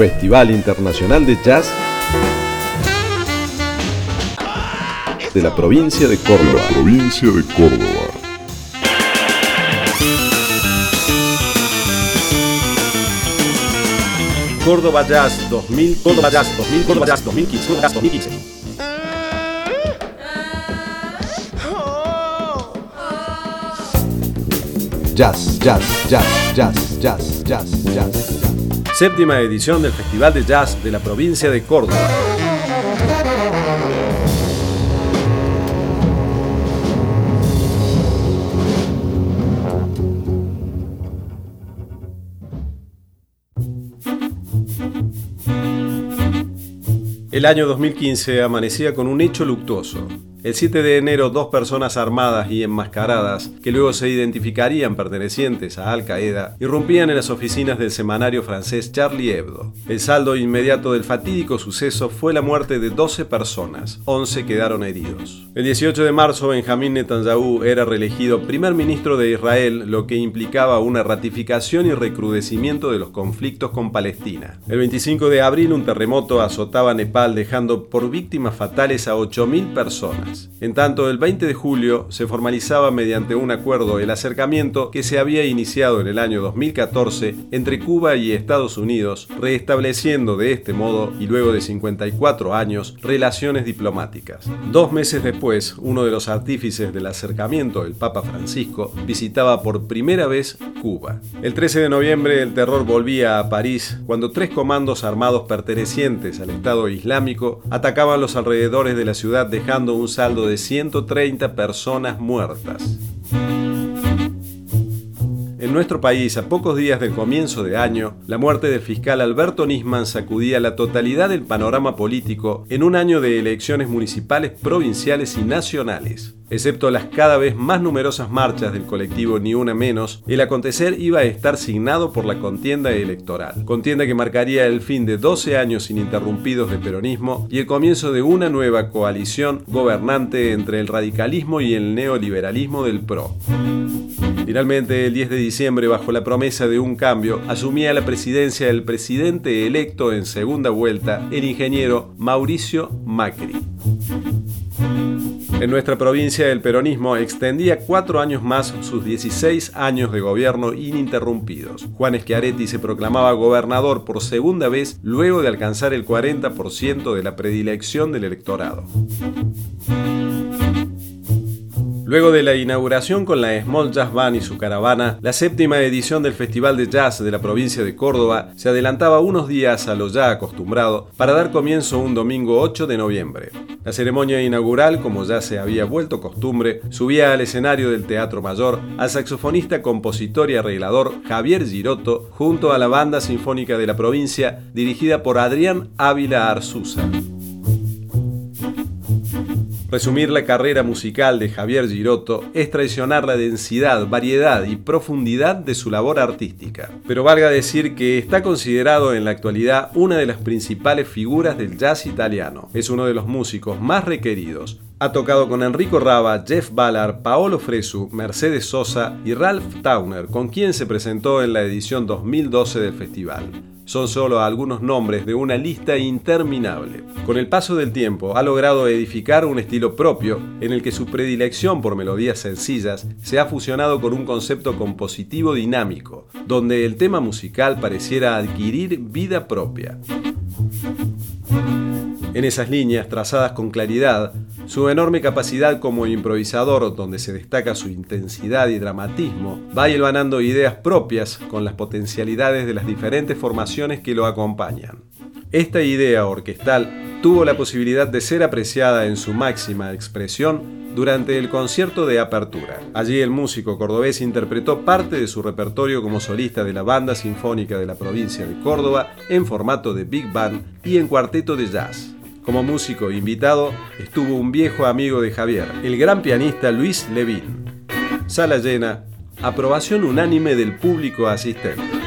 Festival Internacional de Jazz de la provincia de Córdoba. provincia de Córdoba. Córdoba Jazz 2000, Córdoba Jazz 2000, Córdoba Jazz 2015, Córdoba Jazz 2015. Jazz, jazz, jazz, jazz, jazz, jazz, jazz. Séptima edición del Festival de Jazz de la provincia de Córdoba. El año 2015 amanecía con un hecho luctuoso. El 7 de enero, dos personas armadas y enmascaradas, que luego se identificarían pertenecientes a Al Qaeda, irrumpían en las oficinas del semanario francés Charlie Hebdo. El saldo inmediato del fatídico suceso fue la muerte de 12 personas, 11 quedaron heridos. El 18 de marzo, Benjamín Netanyahu era reelegido primer ministro de Israel, lo que implicaba una ratificación y recrudecimiento de los conflictos con Palestina. El 25 de abril, un terremoto azotaba Nepal, dejando por víctimas fatales a 8.000 personas. En tanto, el 20 de julio se formalizaba mediante un acuerdo el acercamiento que se había iniciado en el año 2014 entre Cuba y Estados Unidos, restableciendo de este modo, y luego de 54 años, relaciones diplomáticas. Dos meses después, uno de los artífices del acercamiento, el Papa Francisco, visitaba por primera vez Cuba. El 13 de noviembre el terror volvía a París cuando tres comandos armados pertenecientes al Estado Islámico atacaban los alrededores de la ciudad dejando un saldo de 130 personas muertas. En nuestro país, a pocos días del comienzo de año, la muerte del fiscal Alberto Nisman sacudía la totalidad del panorama político en un año de elecciones municipales, provinciales y nacionales. Excepto las cada vez más numerosas marchas del colectivo Ni Una Menos, el acontecer iba a estar signado por la contienda electoral. Contienda que marcaría el fin de 12 años ininterrumpidos de peronismo y el comienzo de una nueva coalición gobernante entre el radicalismo y el neoliberalismo del PRO. Finalmente, el 10 de diciembre, bajo la promesa de un cambio, asumía la presidencia el presidente electo en segunda vuelta, el ingeniero Mauricio Macri. En nuestra provincia el peronismo extendía cuatro años más sus 16 años de gobierno ininterrumpidos. Juan Schiaretti se proclamaba gobernador por segunda vez luego de alcanzar el 40% de la predilección del electorado. Luego de la inauguración con la Small Jazz Band y su caravana, la séptima edición del Festival de Jazz de la provincia de Córdoba se adelantaba unos días a lo ya acostumbrado para dar comienzo un domingo 8 de noviembre. La ceremonia inaugural, como ya se había vuelto costumbre, subía al escenario del Teatro Mayor al saxofonista, compositor y arreglador Javier Giroto junto a la Banda Sinfónica de la provincia dirigida por Adrián Ávila Arzuza. Resumir la carrera musical de Javier Giroto es traicionar la densidad, variedad y profundidad de su labor artística. Pero valga decir que está considerado en la actualidad una de las principales figuras del jazz italiano. Es uno de los músicos más requeridos, ha tocado con Enrico Raba, Jeff Ballard, Paolo Fresu, Mercedes Sosa y Ralph Towner, con quien se presentó en la edición 2012 del festival son solo algunos nombres de una lista interminable. Con el paso del tiempo ha logrado edificar un estilo propio en el que su predilección por melodías sencillas se ha fusionado con un concepto compositivo dinámico, donde el tema musical pareciera adquirir vida propia. En esas líneas, trazadas con claridad, su enorme capacidad como improvisador, donde se destaca su intensidad y dramatismo, va hilvanando ideas propias con las potencialidades de las diferentes formaciones que lo acompañan. Esta idea orquestal tuvo la posibilidad de ser apreciada en su máxima expresión durante el concierto de apertura. Allí el músico cordobés interpretó parte de su repertorio como solista de la Banda Sinfónica de la provincia de Córdoba en formato de big band y en cuarteto de jazz. Como músico invitado estuvo un viejo amigo de Javier, el gran pianista Luis Levín. Sala llena, aprobación unánime del público asistente.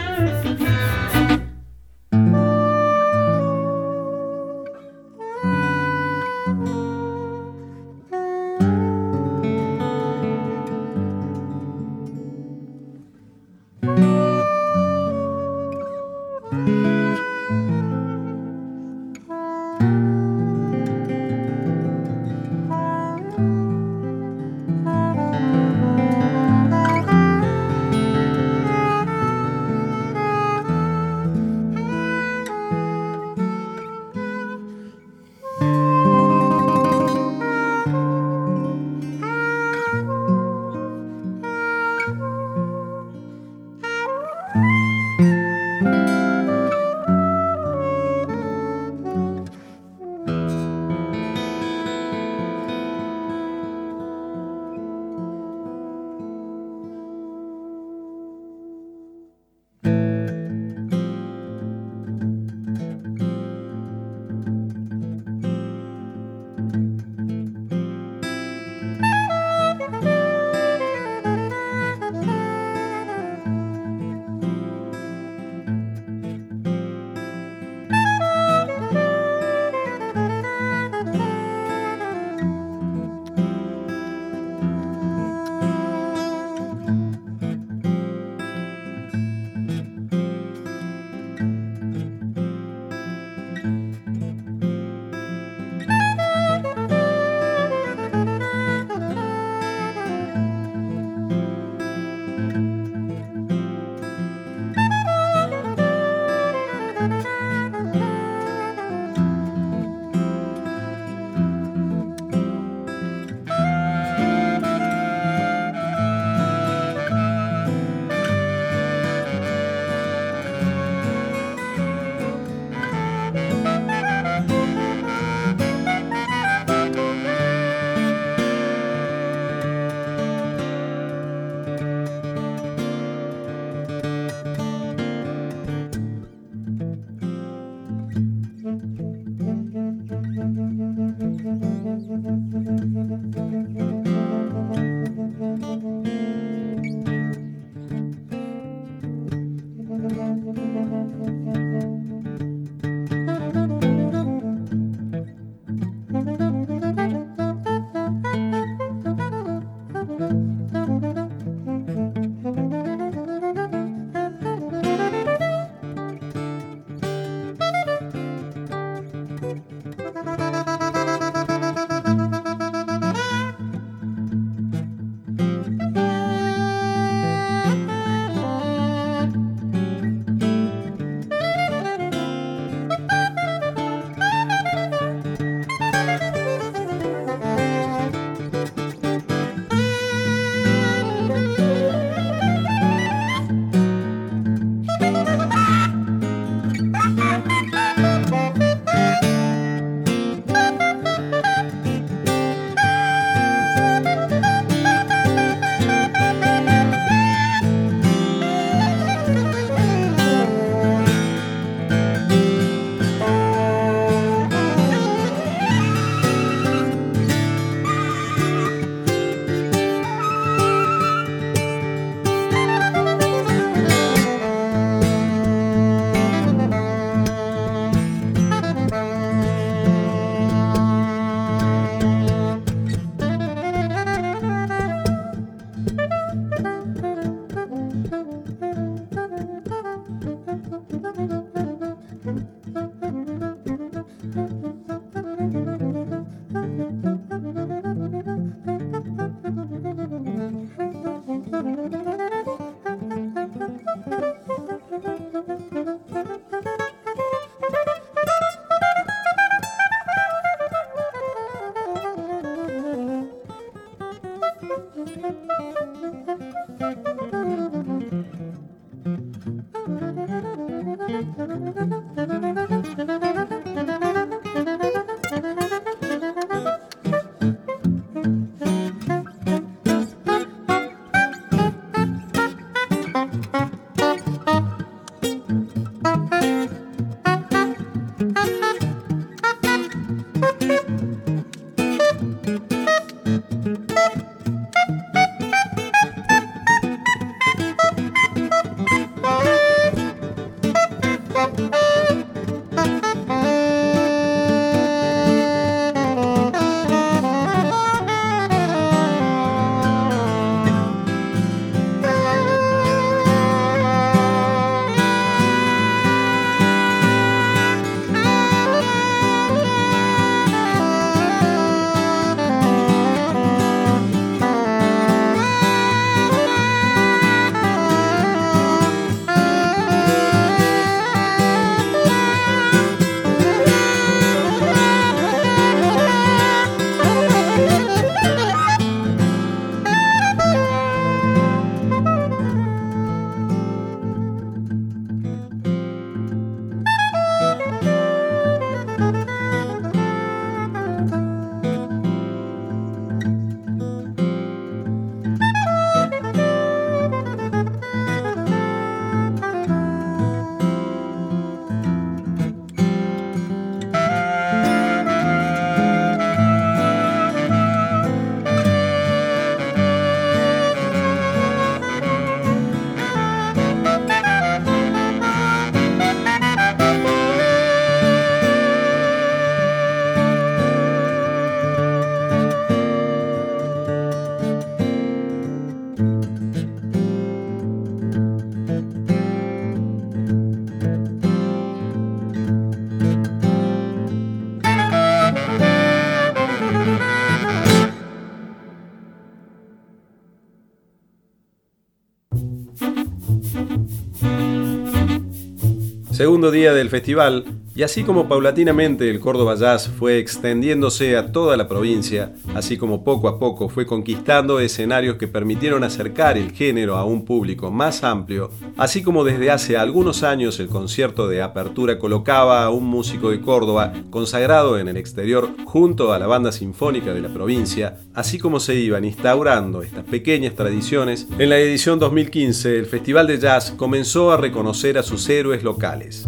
Segundo día del festival, y así como paulatinamente el Córdoba Jazz fue extendiéndose a toda la provincia, así como poco a poco fue conquistando escenarios que permitieron acercar el género a un público más amplio, así como desde hace algunos años el concierto de apertura colocaba a un músico de Córdoba consagrado en el exterior junto a la banda sinfónica de la provincia, así como se iban instaurando estas pequeñas tradiciones, en la edición 2015 el Festival de Jazz comenzó a reconocer a sus héroes locales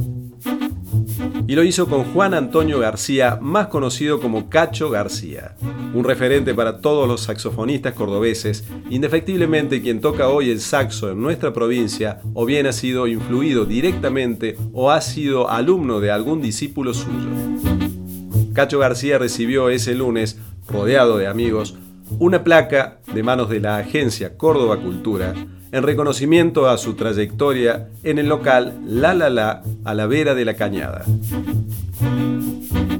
y lo hizo con Juan Antonio García, más conocido como Cacho García, un referente para todos los saxofonistas cordobeses, indefectiblemente quien toca hoy el saxo en nuestra provincia o bien ha sido influido directamente o ha sido alumno de algún discípulo suyo. Cacho García recibió ese lunes, rodeado de amigos, una placa de manos de la agencia Córdoba Cultura en reconocimiento a su trayectoria en el local La La La a la vera de la cañada.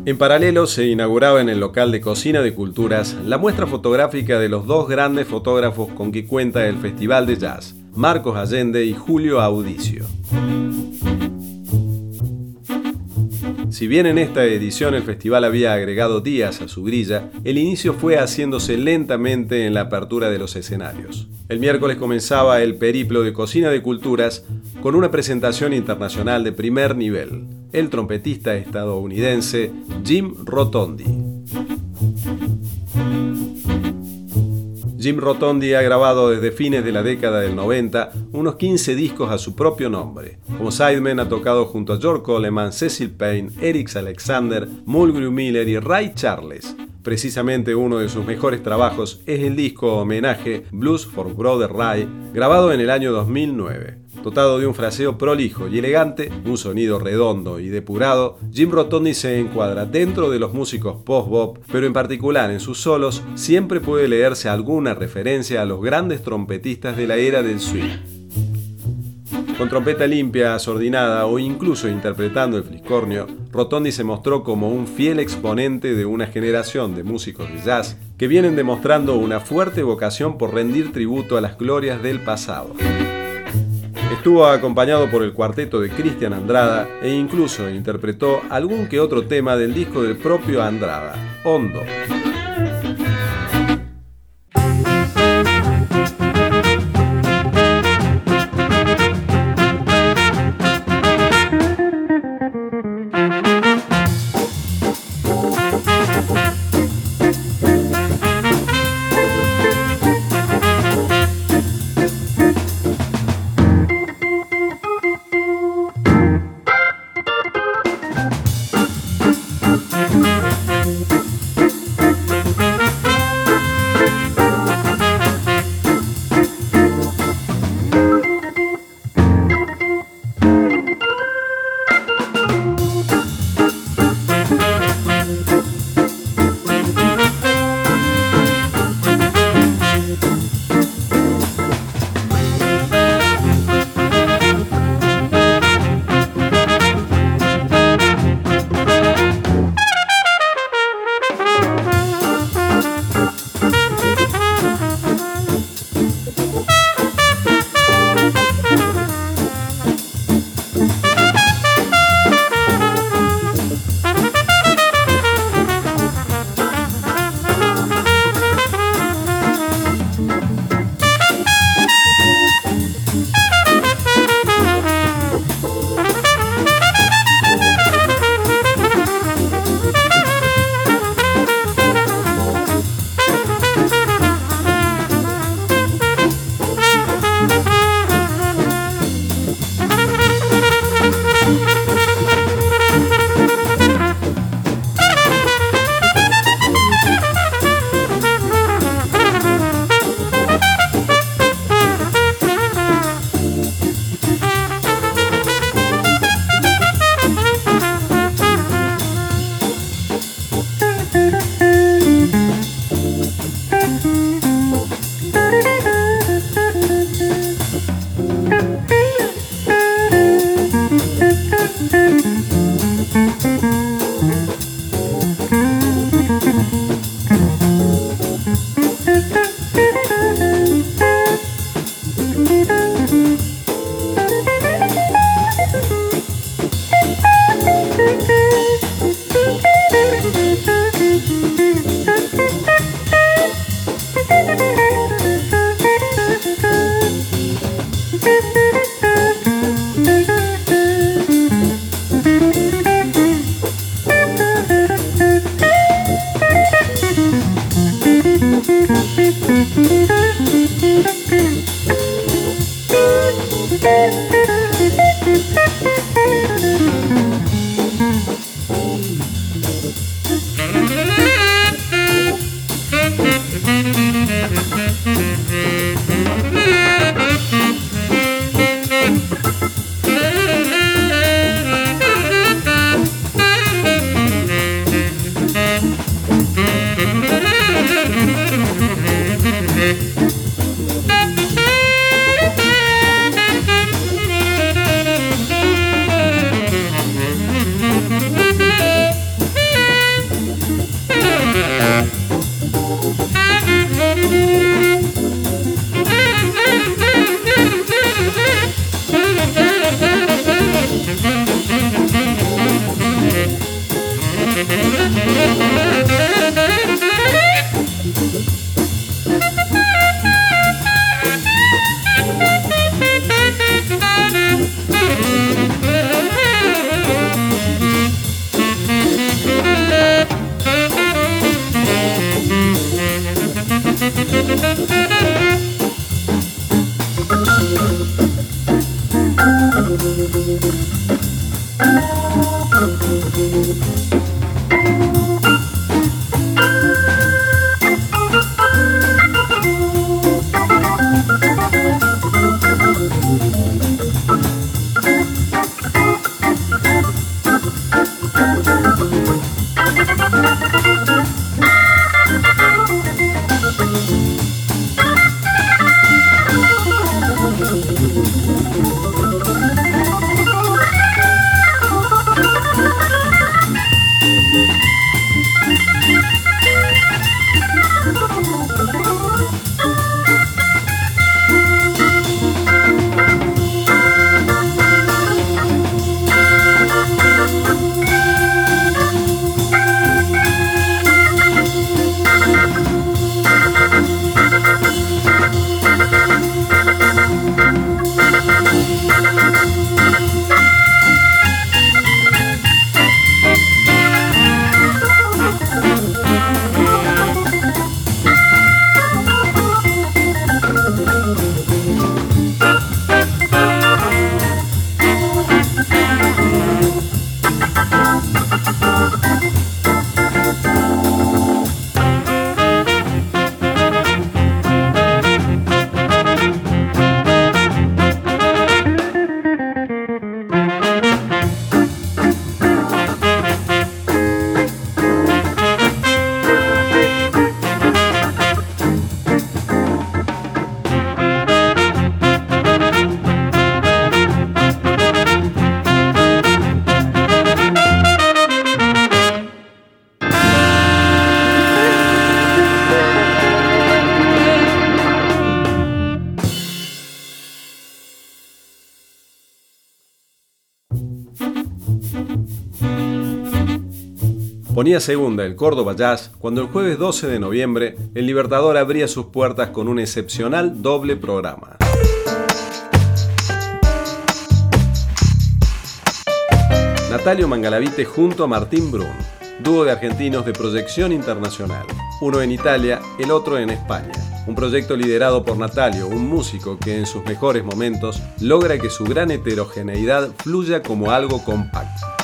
En paralelo se inauguraba en el local de Cocina de Culturas la muestra fotográfica de los dos grandes fotógrafos con que cuenta el Festival de Jazz, Marcos Allende y Julio Audicio. Si bien en esta edición el festival había agregado días a su grilla, el inicio fue haciéndose lentamente en la apertura de los escenarios. El miércoles comenzaba el periplo de Cocina de Culturas con una presentación internacional de primer nivel, el trompetista estadounidense Jim Rotondi. Jim Rotondi ha grabado desde fines de la década del 90 unos 15 discos a su propio nombre. Como sideman ha tocado junto a George Coleman, Cecil Payne, Eric Alexander, Mulgrew Miller y Ray Charles. Precisamente uno de sus mejores trabajos es el disco homenaje Blues for Brother Ray, grabado en el año 2009. Dotado de un fraseo prolijo y elegante, un sonido redondo y depurado, Jim Rotondi se encuadra dentro de los músicos post-bop, pero en particular en sus solos siempre puede leerse alguna referencia a los grandes trompetistas de la era del swing. Con trompeta limpia, asordinada o incluso interpretando el fliscornio, Rotondi se mostró como un fiel exponente de una generación de músicos de jazz que vienen demostrando una fuerte vocación por rendir tributo a las glorias del pasado. Estuvo acompañado por el cuarteto de Cristian Andrada e incluso interpretó algún que otro tema del disco del propio Andrada, Hondo. Música Ponía segunda el Córdoba Jazz cuando el jueves 12 de noviembre el Libertador abría sus puertas con un excepcional doble programa. Natalio Mangalavite junto a Martín Brun, dúo de argentinos de proyección internacional, uno en Italia, el otro en España. Un proyecto liderado por Natalio, un músico que en sus mejores momentos logra que su gran heterogeneidad fluya como algo compacto.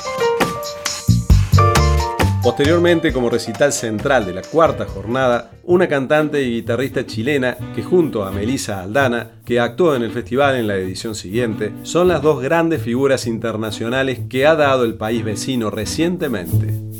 Posteriormente, como recital central de la cuarta jornada, una cantante y guitarrista chilena que junto a Melissa Aldana, que actuó en el festival en la edición siguiente, son las dos grandes figuras internacionales que ha dado el país vecino recientemente.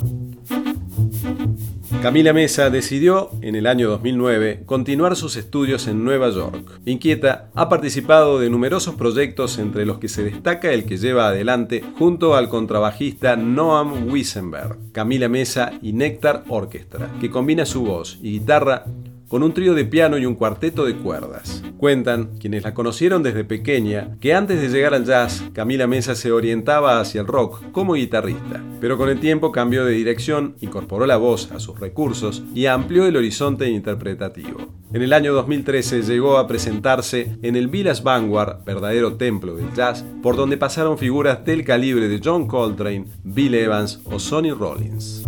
Camila Mesa decidió, en el año 2009, continuar sus estudios en Nueva York. Inquieta ha participado de numerosos proyectos entre los que se destaca el que lleva adelante junto al contrabajista Noam Wiesenberg, Camila Mesa y Nectar Orchestra, que combina su voz y guitarra con un trío de piano y un cuarteto de cuerdas. Cuentan, quienes la conocieron desde pequeña, que antes de llegar al jazz, Camila Mesa se orientaba hacia el rock como guitarrista, pero con el tiempo cambió de dirección, incorporó la voz a sus recursos y amplió el horizonte interpretativo. En el año 2013 llegó a presentarse en el Village Vanguard, verdadero templo del jazz, por donde pasaron figuras del calibre de John Coltrane, Bill Evans o Sonny Rollins.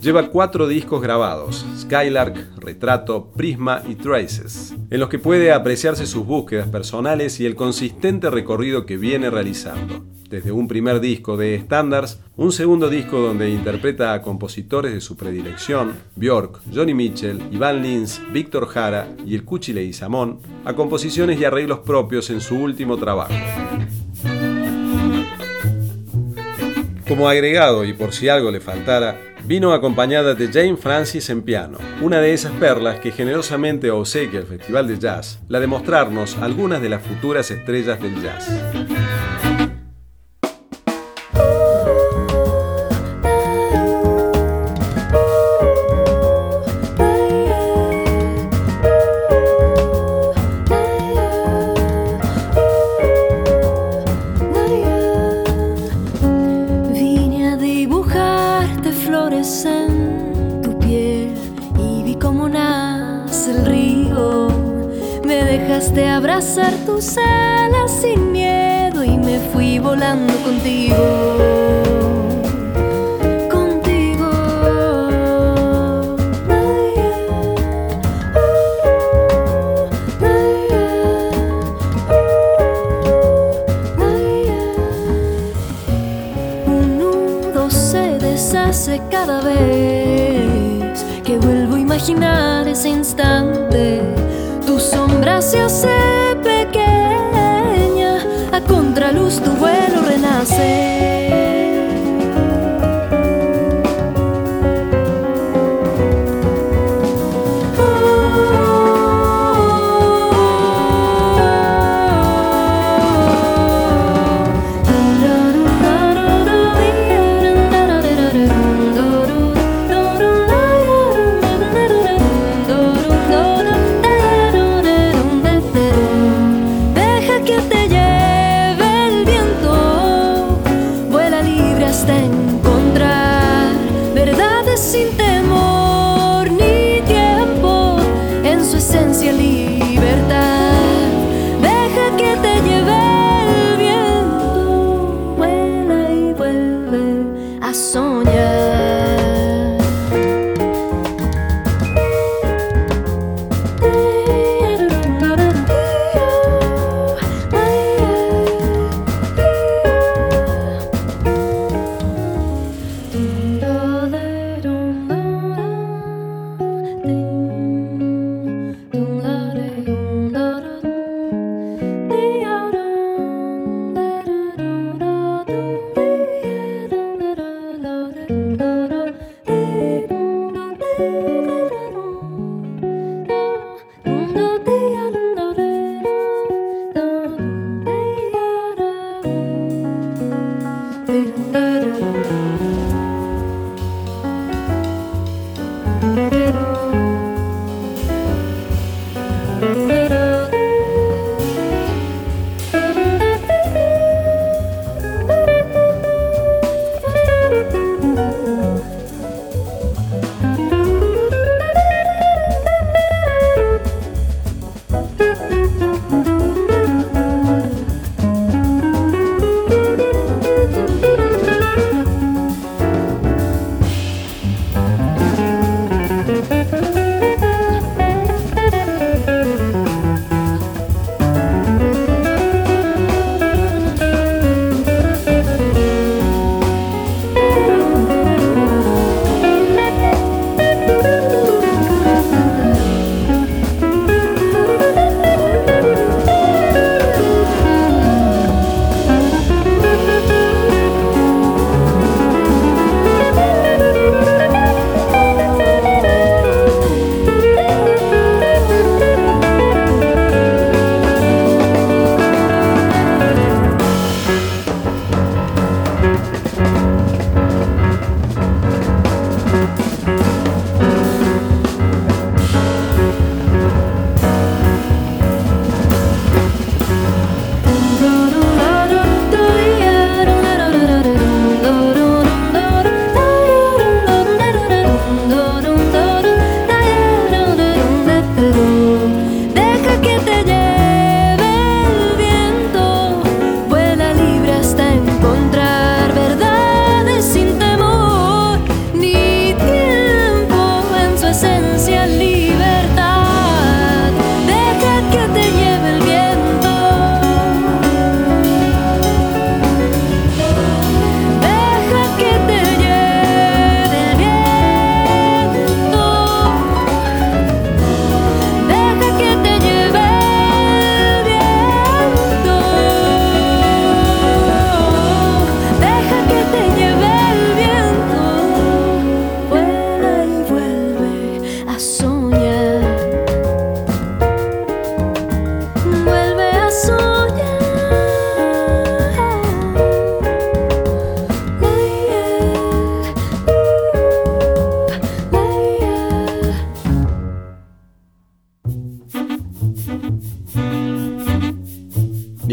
Lleva cuatro discos grabados, Skylark, Retrato, Prisma y Traces, en los que puede apreciarse sus búsquedas personales y el consistente recorrido que viene realizando. Desde un primer disco de Standards, un segundo disco donde interpreta a compositores de su predilección, Björk, Johnny Mitchell, Ivan Lins, Víctor Jara y el Cuchile y Samón, a composiciones y arreglos propios en su último trabajo. Como agregado, y por si algo le faltara, vino acompañada de Jane Francis en piano, una de esas perlas que generosamente obsequia el Festival de Jazz, la de mostrarnos algunas de las futuras estrellas del jazz. Tus alas sin miedo y me fui volando contigo.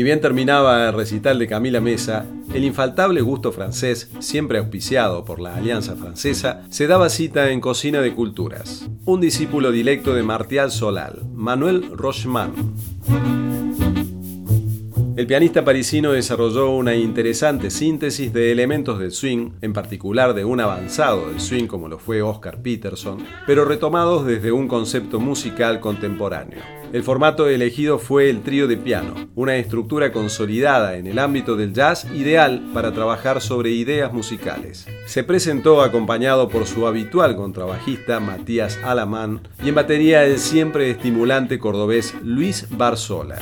Bien terminaba el recital de Camila Mesa, el infaltable gusto francés, siempre auspiciado por la Alianza Francesa, se daba cita en Cocina de Culturas. Un discípulo directo de Martial Solal, Manuel Rochman. El pianista parisino desarrolló una interesante síntesis de elementos del swing, en particular de un avanzado del swing como lo fue Oscar Peterson, pero retomados desde un concepto musical contemporáneo. El formato elegido fue el trío de piano, una estructura consolidada en el ámbito del jazz ideal para trabajar sobre ideas musicales. Se presentó acompañado por su habitual contrabajista Matías Alamán y en batería el siempre estimulante cordobés Luis Barzola.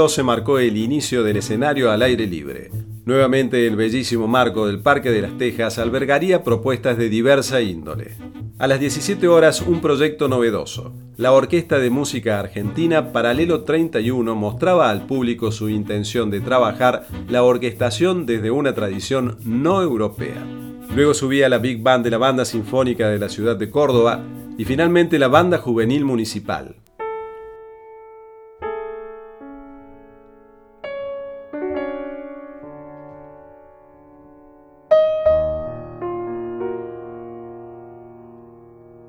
El jueves 12 marcó el inicio del escenario al aire libre. Nuevamente el bellísimo marco del Parque de las Tejas albergaría propuestas de diversa índole. A las 17 horas un proyecto novedoso. La Orquesta de Música Argentina Paralelo 31 mostraba al público su intención de trabajar la orquestación desde una tradición no europea. Luego subía la Big Band de la Banda Sinfónica de la ciudad de Córdoba y finalmente la Banda Juvenil Municipal.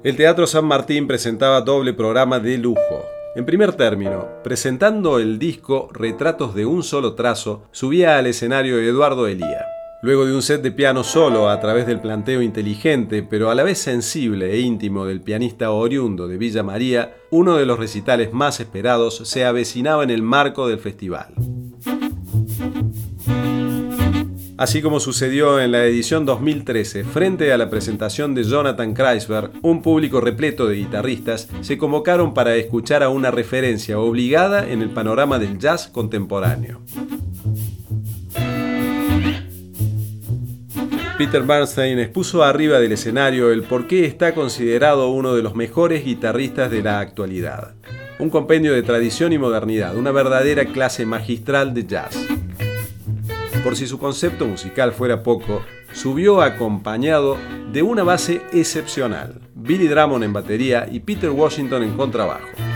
El Teatro San Martín presentaba doble programa de lujo. En primer término, presentando el disco Retratos de un solo trazo, subía al escenario Eduardo Elía. Luego de un set de piano solo a través del planteo inteligente, pero a la vez sensible e íntimo del pianista oriundo de Villa María, uno de los recitales más esperados se avecinaba en el marco del festival. Así como sucedió en la edición 2013, frente a la presentación de Jonathan Kreisberg, un público repleto de guitarristas se convocaron para escuchar a una referencia obligada en el panorama del jazz contemporáneo. Peter Bernstein expuso arriba del escenario el por qué está considerado uno de los mejores guitarristas de la actualidad. Un compendio de tradición y modernidad, una verdadera clase magistral de jazz por si su concepto musical fuera poco, subió acompañado de una base excepcional, Billy Drummond en batería y Peter Washington en contrabajo.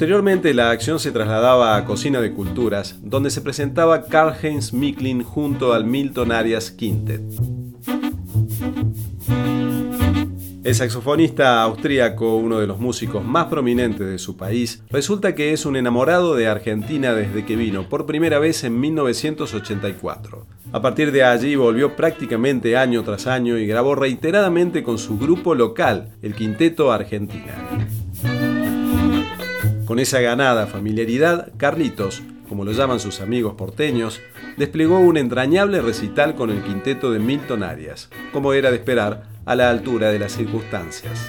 Posteriormente la acción se trasladaba a Cocina de Culturas, donde se presentaba Karl-Heinz Micklin junto al Milton Arias Quintet. El saxofonista austríaco, uno de los músicos más prominentes de su país, resulta que es un enamorado de Argentina desde que vino por primera vez en 1984. A partir de allí volvió prácticamente año tras año y grabó reiteradamente con su grupo local, el Quinteto Argentina. Con esa ganada familiaridad, Carlitos, como lo llaman sus amigos porteños, desplegó un entrañable recital con el quinteto de Milton Arias, como era de esperar a la altura de las circunstancias.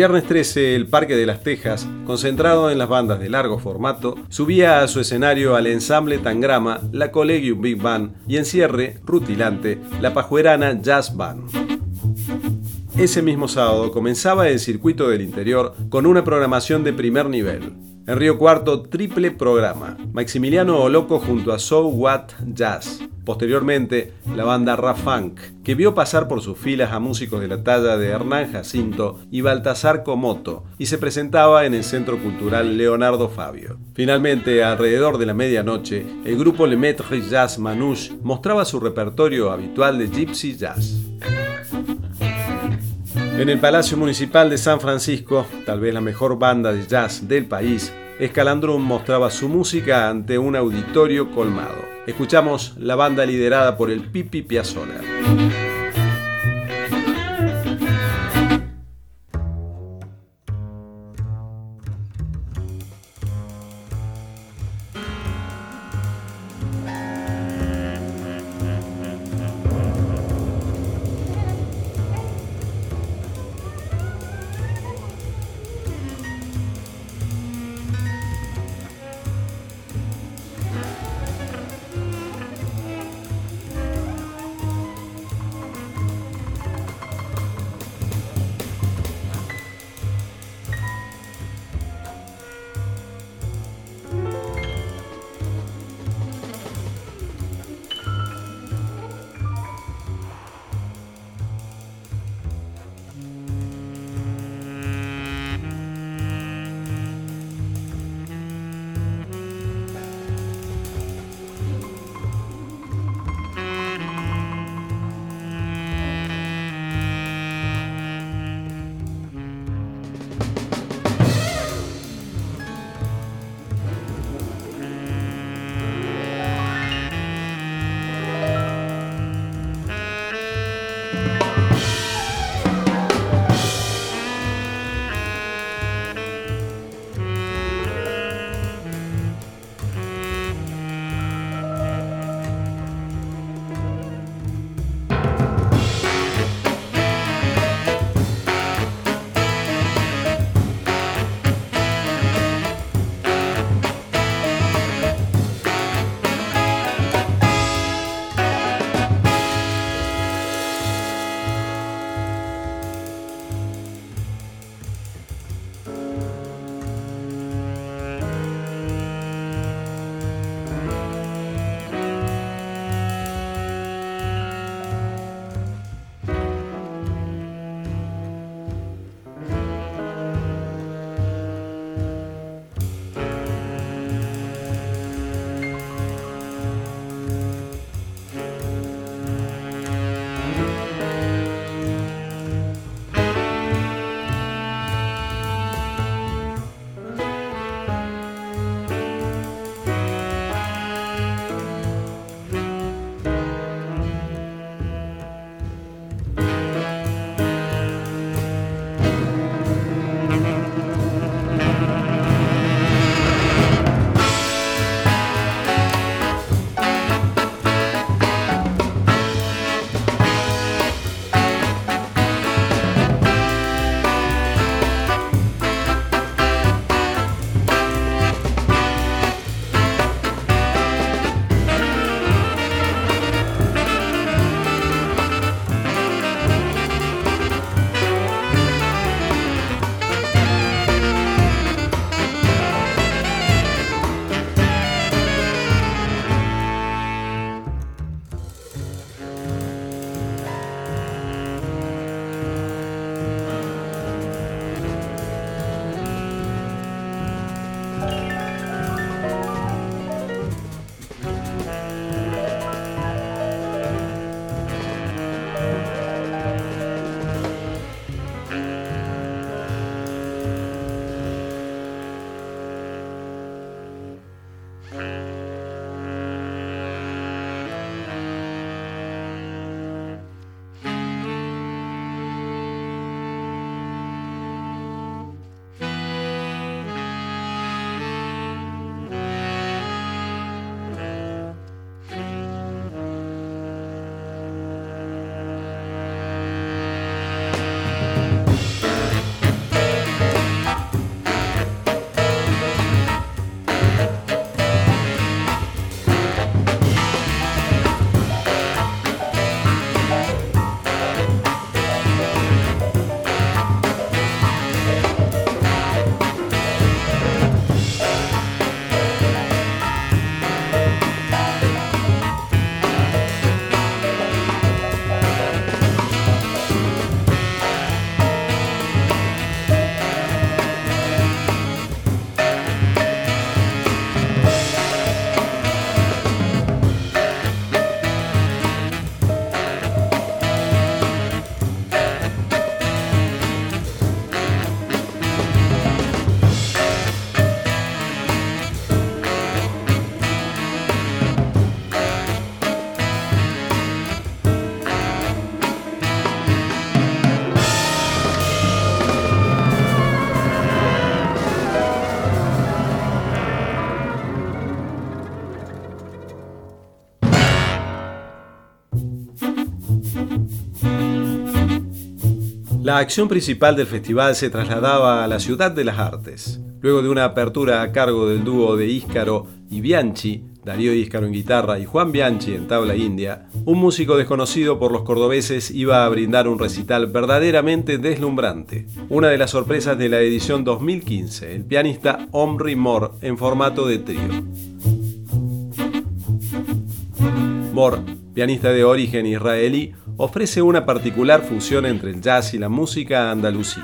Viernes 13, el Parque de las Tejas, concentrado en las bandas de largo formato, subía a su escenario al ensamble Tangrama, la Collegium Big Band y en cierre, rutilante, la Pajuerana Jazz Band. Ese mismo sábado comenzaba el circuito del interior con una programación de primer nivel. En Río Cuarto, triple programa. Maximiliano Oloco junto a So What Jazz. Posteriormente, la banda Rafunk, que vio pasar por sus filas a músicos de la talla de Hernán Jacinto y Baltasar Comoto, y se presentaba en el Centro Cultural Leonardo Fabio. Finalmente, alrededor de la medianoche, el grupo Le Maître Jazz Manouche mostraba su repertorio habitual de Gypsy Jazz. En el Palacio Municipal de San Francisco, tal vez la mejor banda de jazz del país, Escalandrum mostraba su música ante un auditorio colmado. Escuchamos la banda liderada por el Pipi Piazzolla. La acción principal del festival se trasladaba a la Ciudad de las Artes. Luego de una apertura a cargo del dúo de Íscaro y Bianchi, Darío Íscaro en guitarra y Juan Bianchi en tabla india, un músico desconocido por los cordobeses iba a brindar un recital verdaderamente deslumbrante. Una de las sorpresas de la edición 2015, el pianista Omri Moore en formato de trío. Moore, pianista de origen israelí, ofrece una particular fusión entre el jazz y la música andalusí.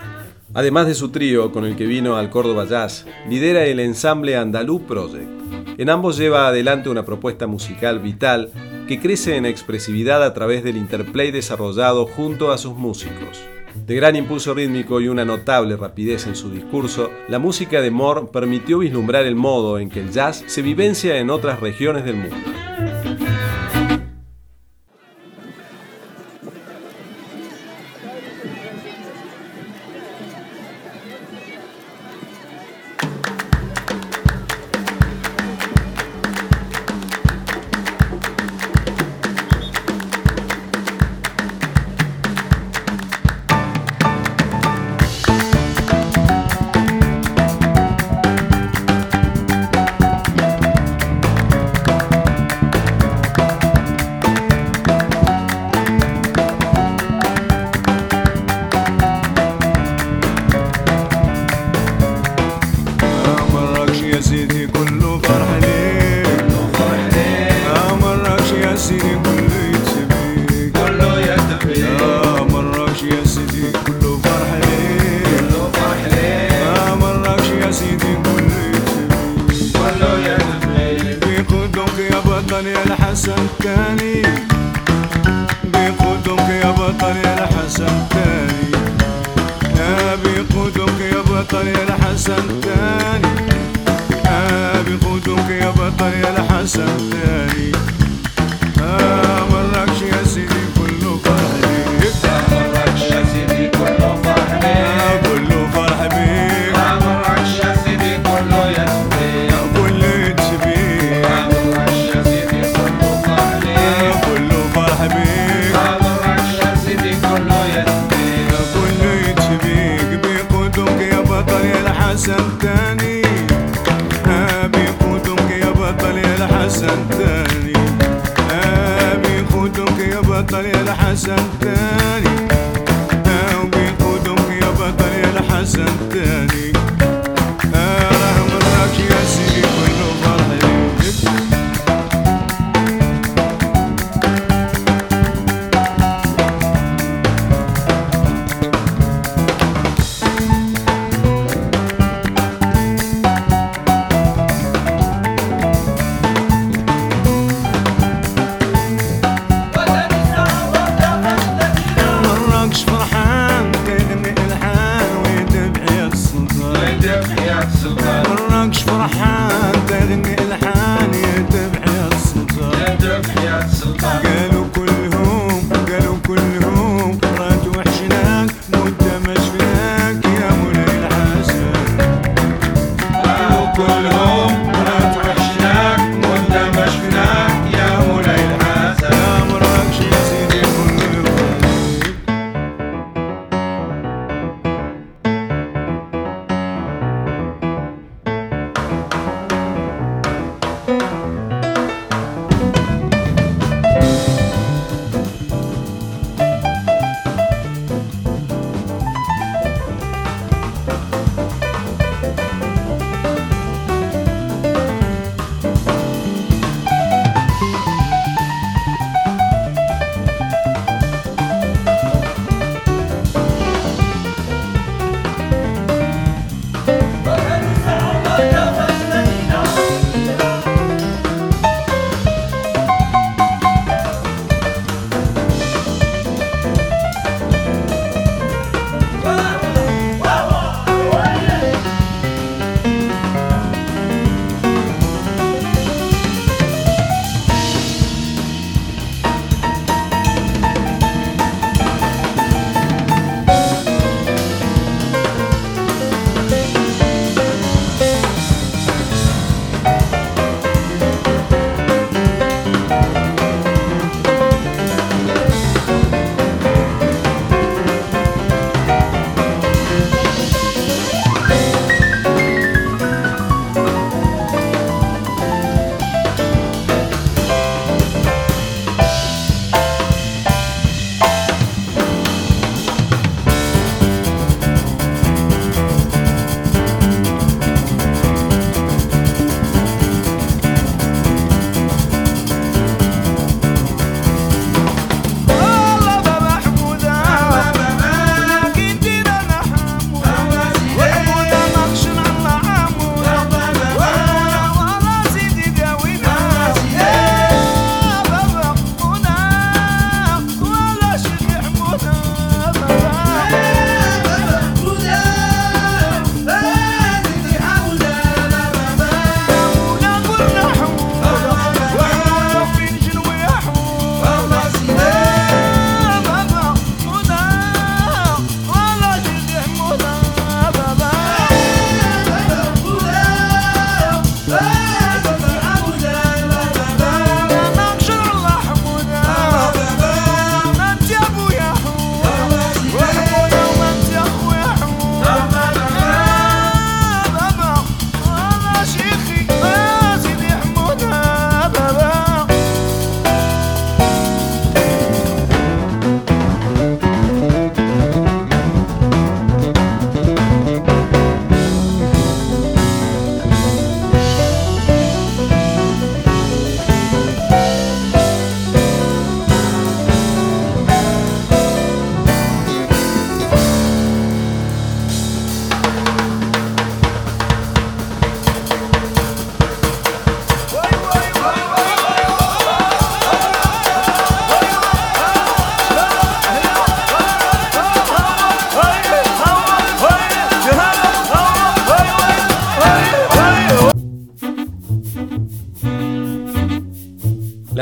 Además de su trío con el que vino al Córdoba Jazz, lidera el ensamble Andalú Project. En ambos lleva adelante una propuesta musical vital que crece en expresividad a través del interplay desarrollado junto a sus músicos. De gran impulso rítmico y una notable rapidez en su discurso, la música de Moore permitió vislumbrar el modo en que el jazz se vivencia en otras regiones del mundo.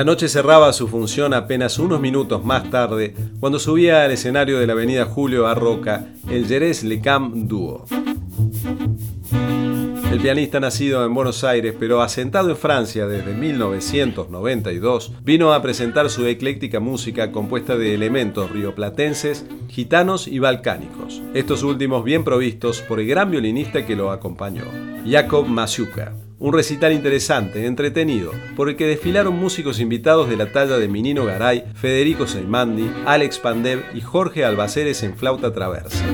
La noche cerraba su función apenas unos minutos más tarde, cuando subía al escenario de la avenida Julio Arroca el Jerez Lecam Duo. El pianista nacido en Buenos Aires pero asentado en Francia desde 1992, vino a presentar su ecléctica música compuesta de elementos rioplatenses, gitanos y balcánicos, estos últimos bien provistos por el gran violinista que lo acompañó, Jacob Masiuka. Un recital interesante, entretenido, por el que desfilaron músicos invitados de la talla de Minino Garay, Federico Seimandi, Alex Pandev y Jorge Albaceres en flauta traversa.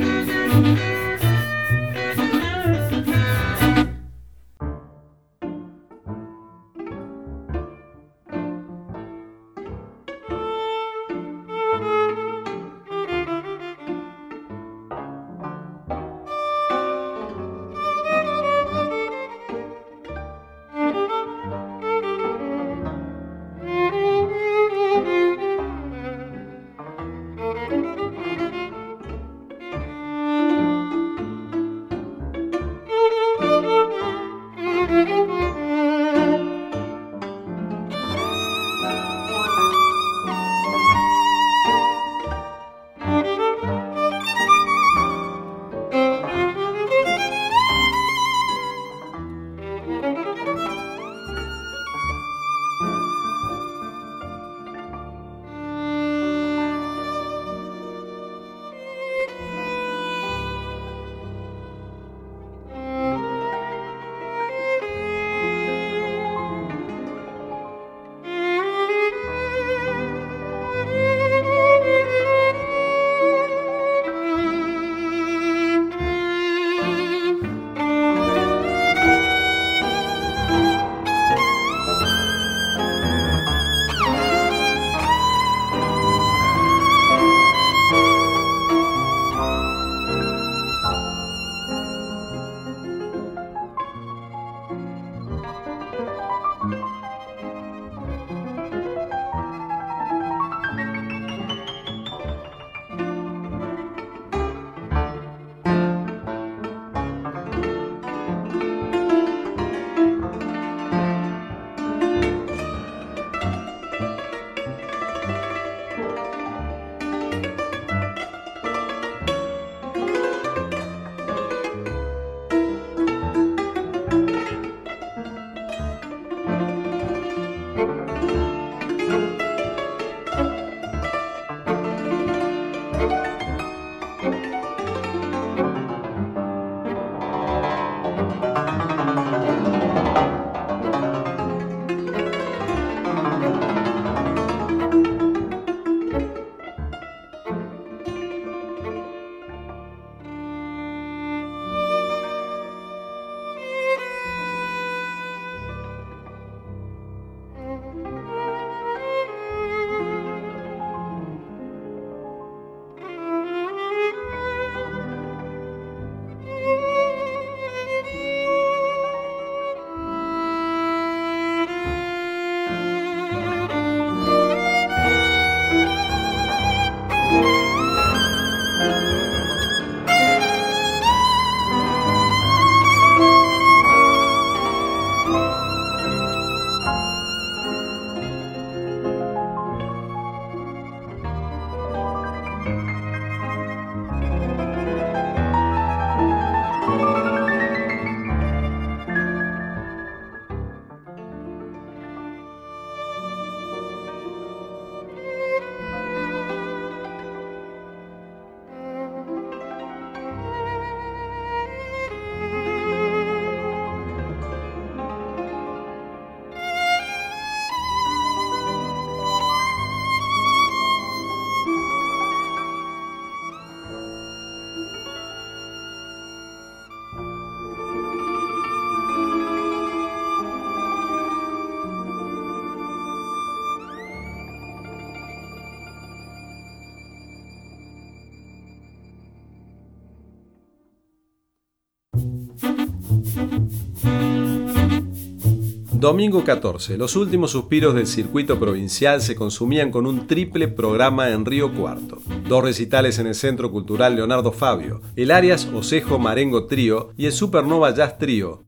Domingo 14. Los últimos suspiros del circuito provincial se consumían con un triple programa en Río Cuarto. Dos recitales en el Centro Cultural Leonardo Fabio, el Arias Osejo Marengo Trío y el Supernova Jazz Trío.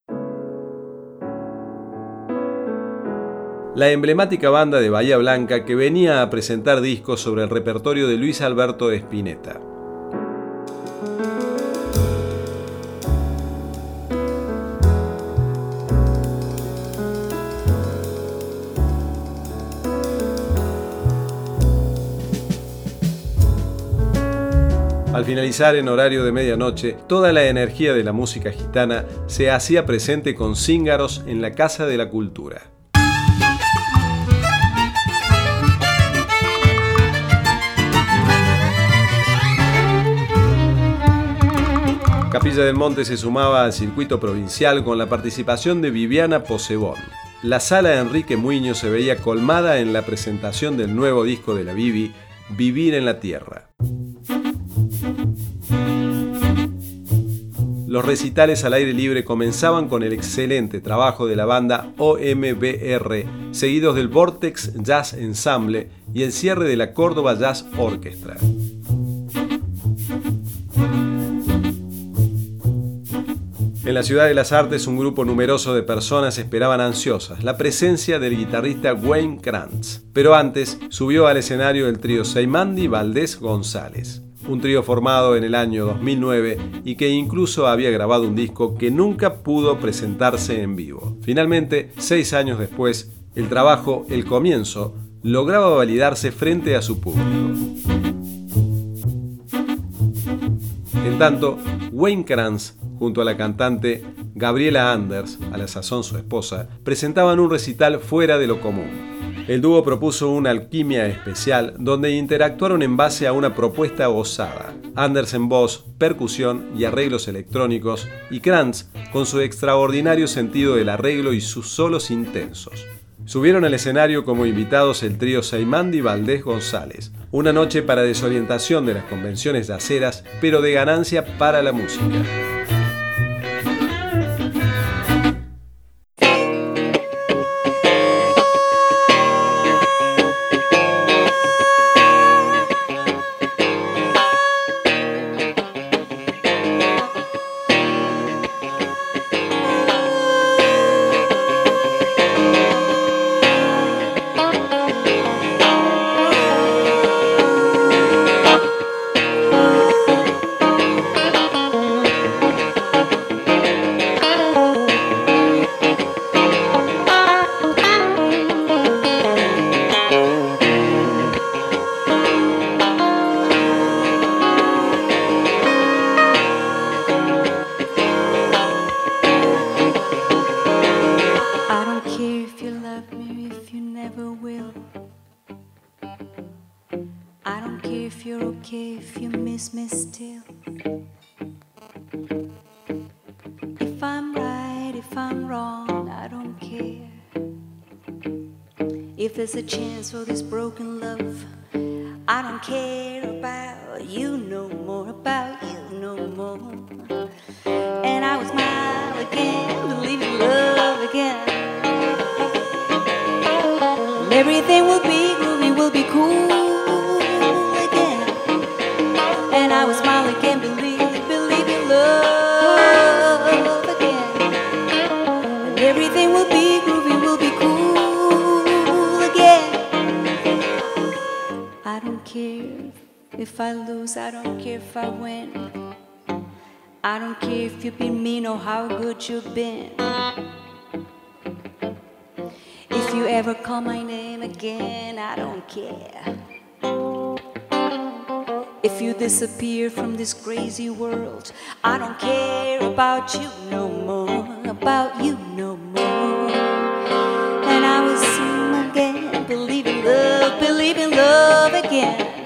la emblemática banda de Bahía Blanca que venía a presentar discos sobre el repertorio de Luis Alberto Spinetta. Al finalizar en horario de medianoche, toda la energía de la música gitana se hacía presente con cíngaros en la Casa de la Cultura. Capilla del Monte se sumaba al circuito provincial con la participación de Viviana Posebón. La sala de Enrique Muñoz se veía colmada en la presentación del nuevo disco de la Bibi, Vivir en la Tierra. Los recitales al aire libre comenzaban con el excelente trabajo de la banda OMBR, seguidos del Vortex Jazz Ensemble y el cierre de la Córdoba Jazz Orchestra. En la Ciudad de las Artes, un grupo numeroso de personas esperaban ansiosas la presencia del guitarrista Wayne Krantz. Pero antes subió al escenario el trío Seimandi Valdés González, un trío formado en el año 2009 y que incluso había grabado un disco que nunca pudo presentarse en vivo. Finalmente, seis años después, el trabajo El Comienzo lograba validarse frente a su público. En tanto, Wayne Krantz junto a la cantante Gabriela Anders, a la sazón su esposa, presentaban un recital fuera de lo común. El dúo propuso una alquimia especial donde interactuaron en base a una propuesta osada. Anders en voz, percusión y arreglos electrónicos, y Kranz con su extraordinario sentido del arreglo y sus solos intensos. Subieron al escenario como invitados el trío Seimandi Valdés González, una noche para desorientación de las convenciones de aceras, pero de ganancia para la música. I lose, I don't care if I win. I don't care if you've been mean or how good you've been. If you ever call my name again, I don't care. If you disappear from this crazy world, I don't care about you no more, about you no more. And I will sing again, believe in love, believe in love again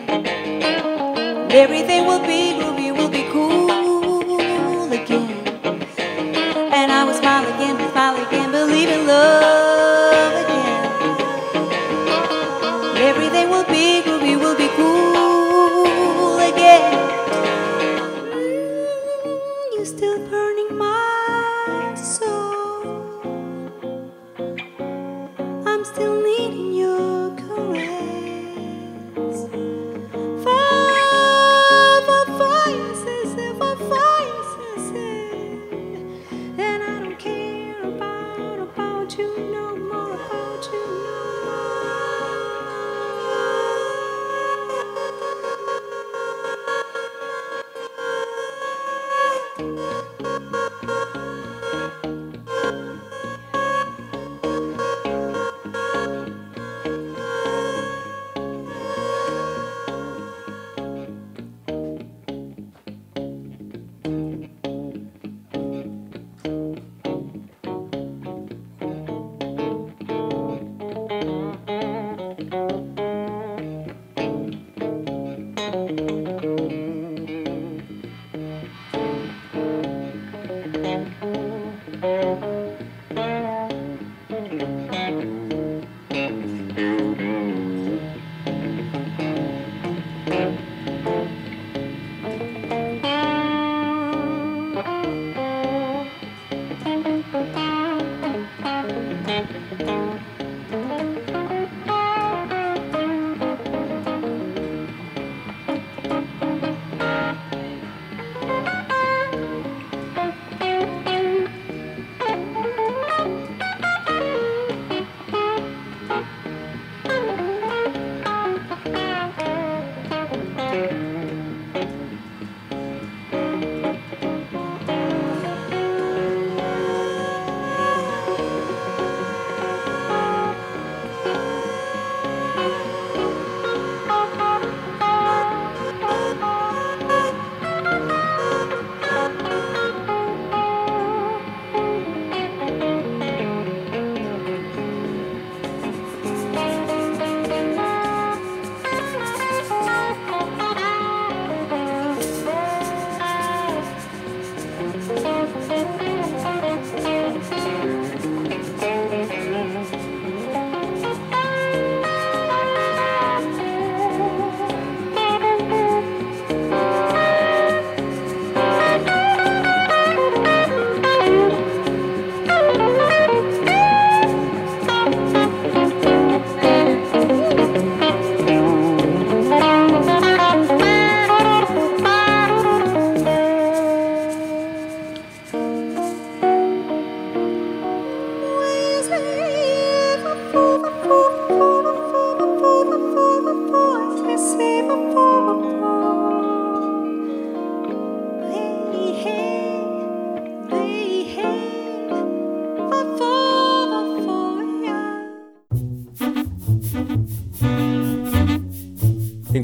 everything will be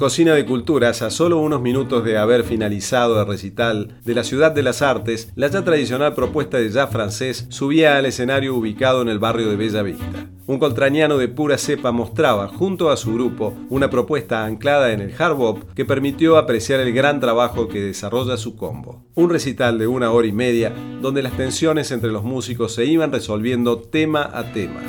Cocina de Culturas, a solo unos minutos de haber finalizado el recital de la Ciudad de las Artes, la ya tradicional propuesta de jazz francés subía al escenario ubicado en el barrio de Bella Vista. Un coltrañano de pura cepa mostraba, junto a su grupo, una propuesta anclada en el hard bop que permitió apreciar el gran trabajo que desarrolla su combo. Un recital de una hora y media donde las tensiones entre los músicos se iban resolviendo tema a tema.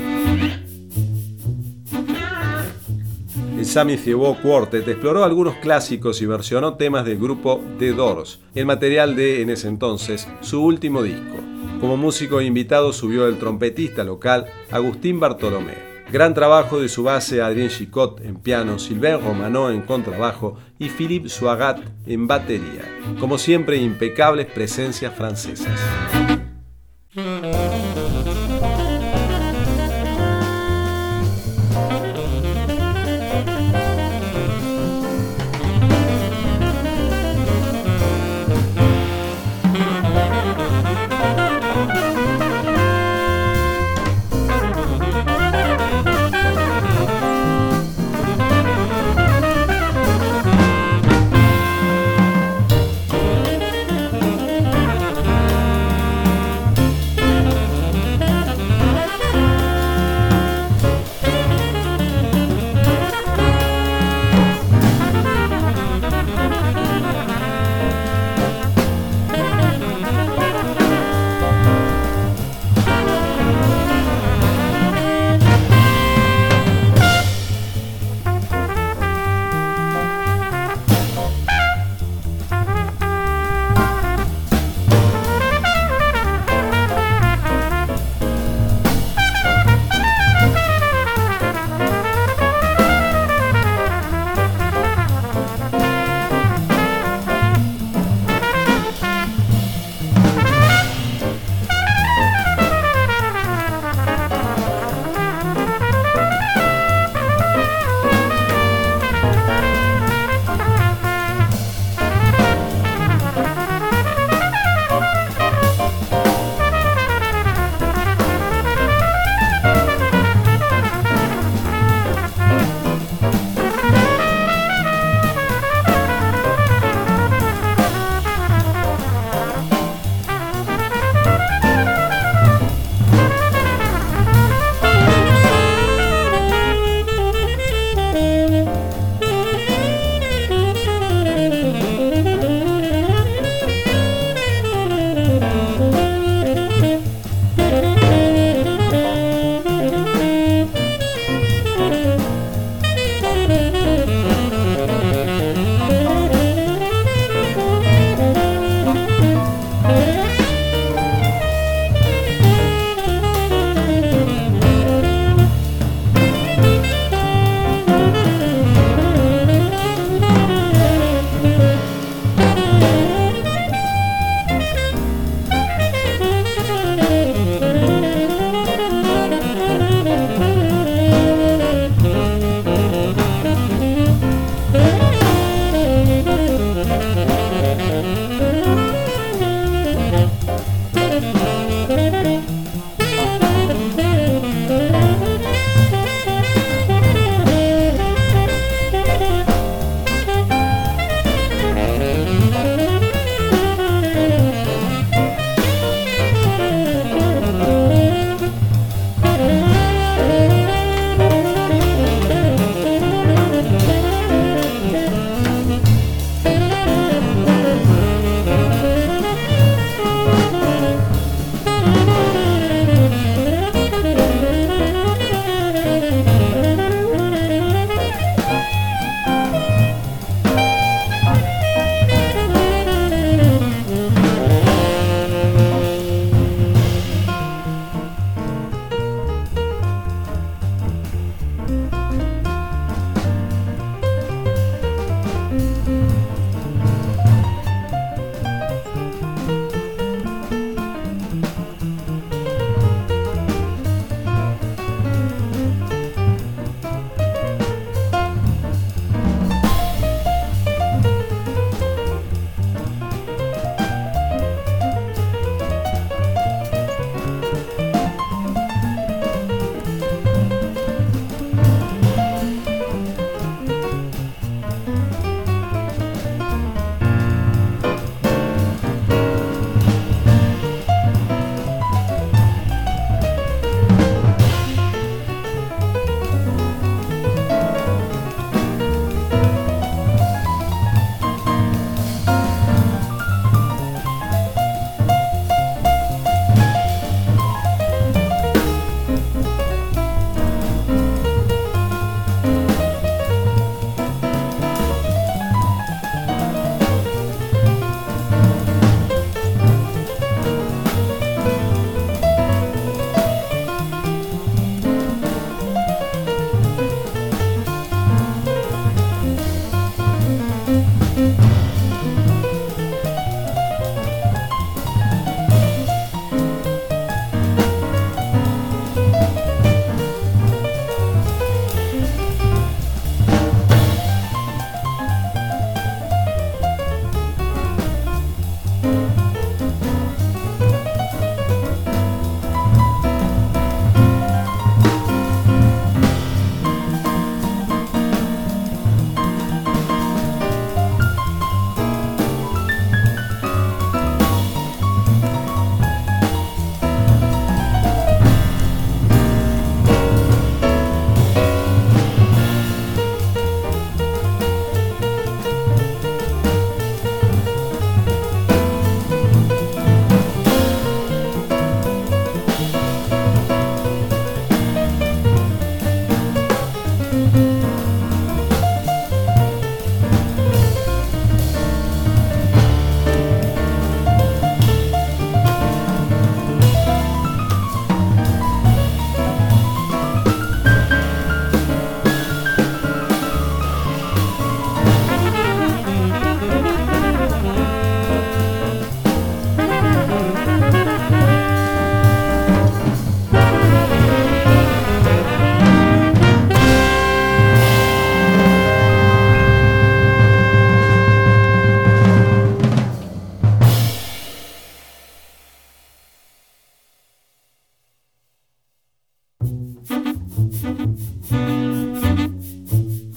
El Sammy Thibault Quartet exploró algunos clásicos y versionó temas del grupo The Doors, el material de, en ese entonces, su último disco. Como músico invitado subió el trompetista local Agustín Bartolomé. Gran trabajo de su base Adrien Chicot en piano, Sylvain Romano en contrabajo y Philippe Suagat en batería. Como siempre, impecables presencias francesas.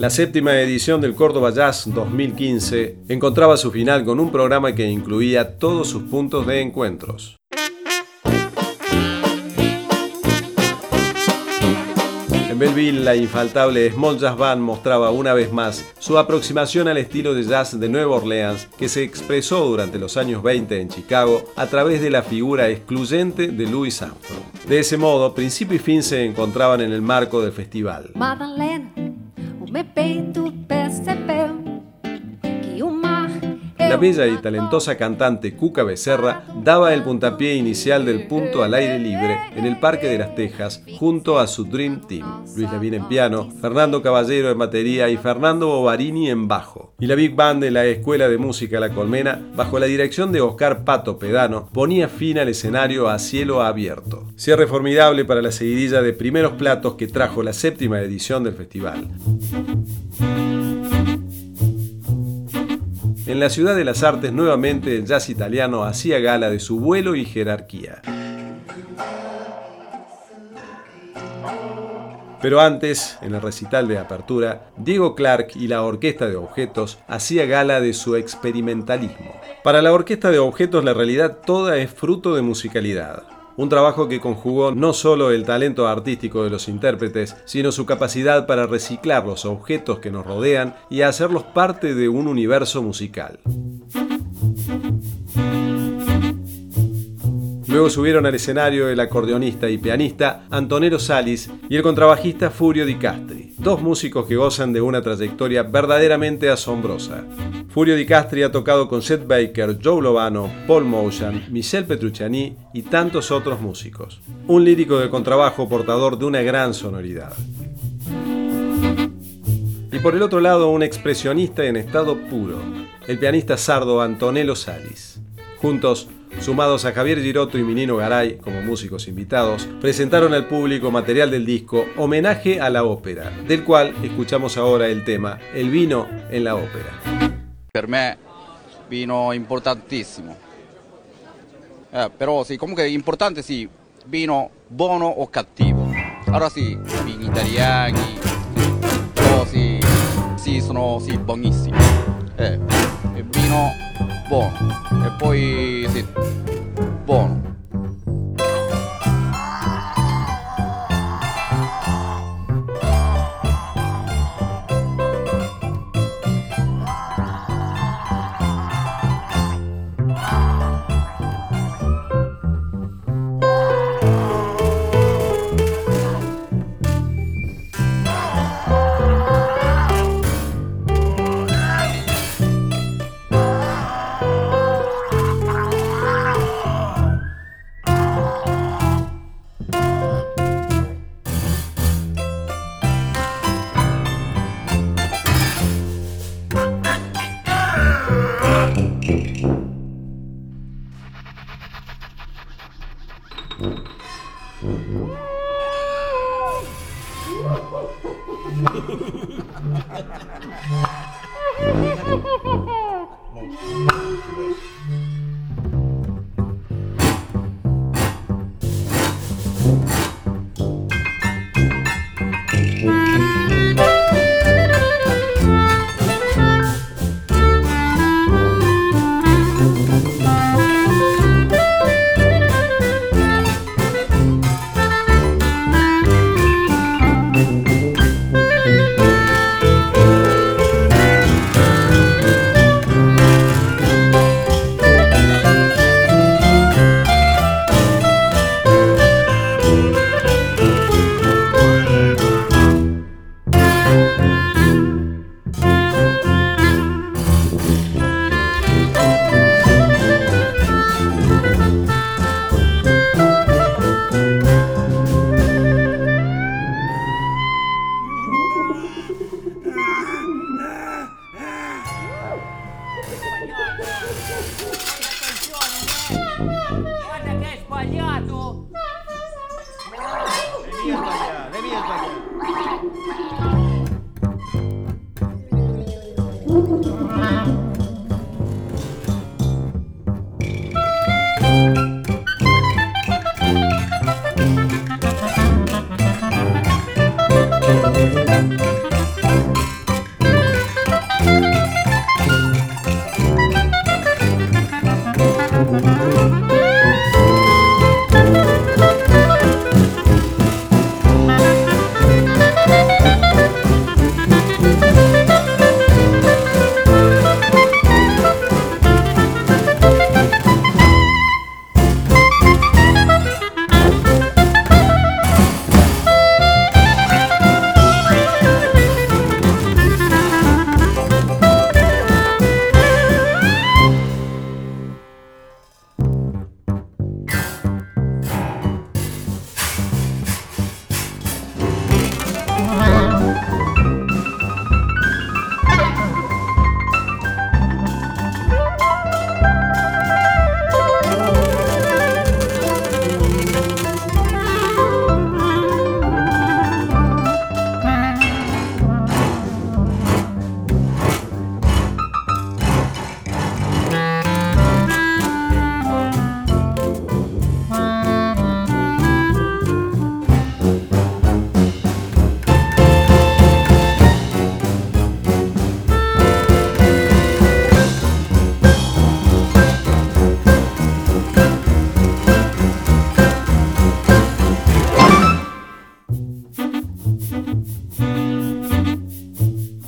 La séptima edición del Córdoba Jazz 2015 encontraba su final con un programa que incluía todos sus puntos de encuentros. En Belleville, la infaltable Small Jazz Band mostraba una vez más su aproximación al estilo de jazz de Nueva Orleans que se expresó durante los años 20 en Chicago a través de la figura excluyente de Louis Armstrong. De ese modo, principio y fin se encontraban en el marco del festival. bebeito pé. La bella y talentosa cantante Cuca Becerra daba el puntapié inicial del punto al aire libre en el Parque de las Tejas junto a su Dream Team. Luis Levin en piano, Fernando Caballero en batería y Fernando Bovarini en bajo. Y la Big Band de la Escuela de Música La Colmena, bajo la dirección de Oscar Pato Pedano, ponía fin al escenario a cielo abierto. Cierre formidable para la seguidilla de primeros platos que trajo la séptima edición del festival. En la ciudad de las artes nuevamente el jazz italiano hacía gala de su vuelo y jerarquía. Pero antes, en el recital de apertura, Diego Clark y la Orquesta de Objetos hacía gala de su experimentalismo. Para la Orquesta de Objetos la realidad toda es fruto de musicalidad. Un trabajo que conjugó no solo el talento artístico de los intérpretes, sino su capacidad para reciclar los objetos que nos rodean y hacerlos parte de un universo musical. Luego subieron al escenario el acordeonista y pianista Antonero Salis y el contrabajista Furio Di Castri, dos músicos que gozan de una trayectoria verdaderamente asombrosa. Furio Di Castri ha tocado con Seth Baker, Joe Lovano, Paul Motion, Michel Petrucciani y tantos otros músicos. Un lírico de contrabajo portador de una gran sonoridad. Y por el otro lado, un expresionista en estado puro, el pianista sardo Antonello Salis. Juntos, sumados a Javier Giroto y Minino Garay como músicos invitados, presentaron al público material del disco Homenaje a la Ópera, del cual escuchamos ahora el tema El vino en la ópera. per me vino importantissimo. Eh, però sì, comunque importante sì, vino buono o cattivo. Allora sì, vini italiani, però sì, sì sono sì, buonissimi. Eh, vino buono e poi sì,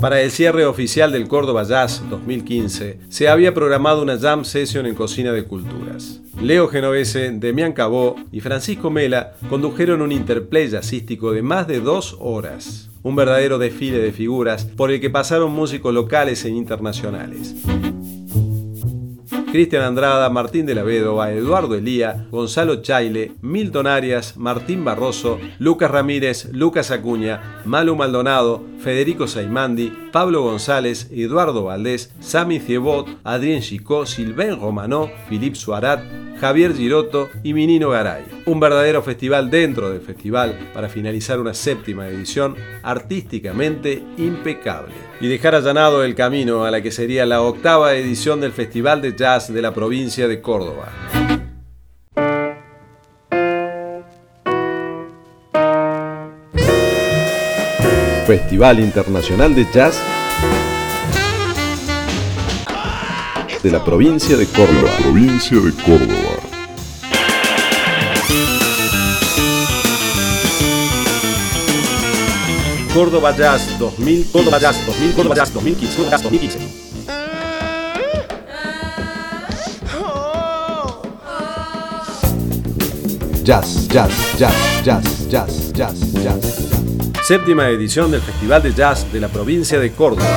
Para el cierre oficial del Córdoba Jazz 2015, se había programado una jam session en Cocina de Culturas. Leo Genovese, Demián Cabó y Francisco Mela condujeron un interplay jazzístico de más de dos horas. Un verdadero desfile de figuras por el que pasaron músicos locales e internacionales. Cristian Andrada, Martín de la Vedova, Eduardo Elía, Gonzalo Chaile, Milton Arias, Martín Barroso, Lucas Ramírez, Lucas Acuña, Malu Maldonado, Federico Saimandi, Pablo González, Eduardo Valdés, Sami Ciebot, Adrien Chicó, Silvain Romanó, Philippe Suarat, Javier Giroto y Minino Garay. Un verdadero festival dentro del festival para finalizar una séptima edición artísticamente impecable y dejar allanado el camino a la que sería la octava edición del Festival de Jazz de la provincia de Córdoba. Festival Internacional de Jazz de la provincia de Córdoba. Córdoba Jazz 2000, Córdoba Jazz 2000, Córdoba Jazz 2015, Córdoba Jazz 2015. Jazz, jazz, jazz, jazz, jazz, jazz, jazz. Séptima edición del Festival de Jazz de la provincia de Córdoba.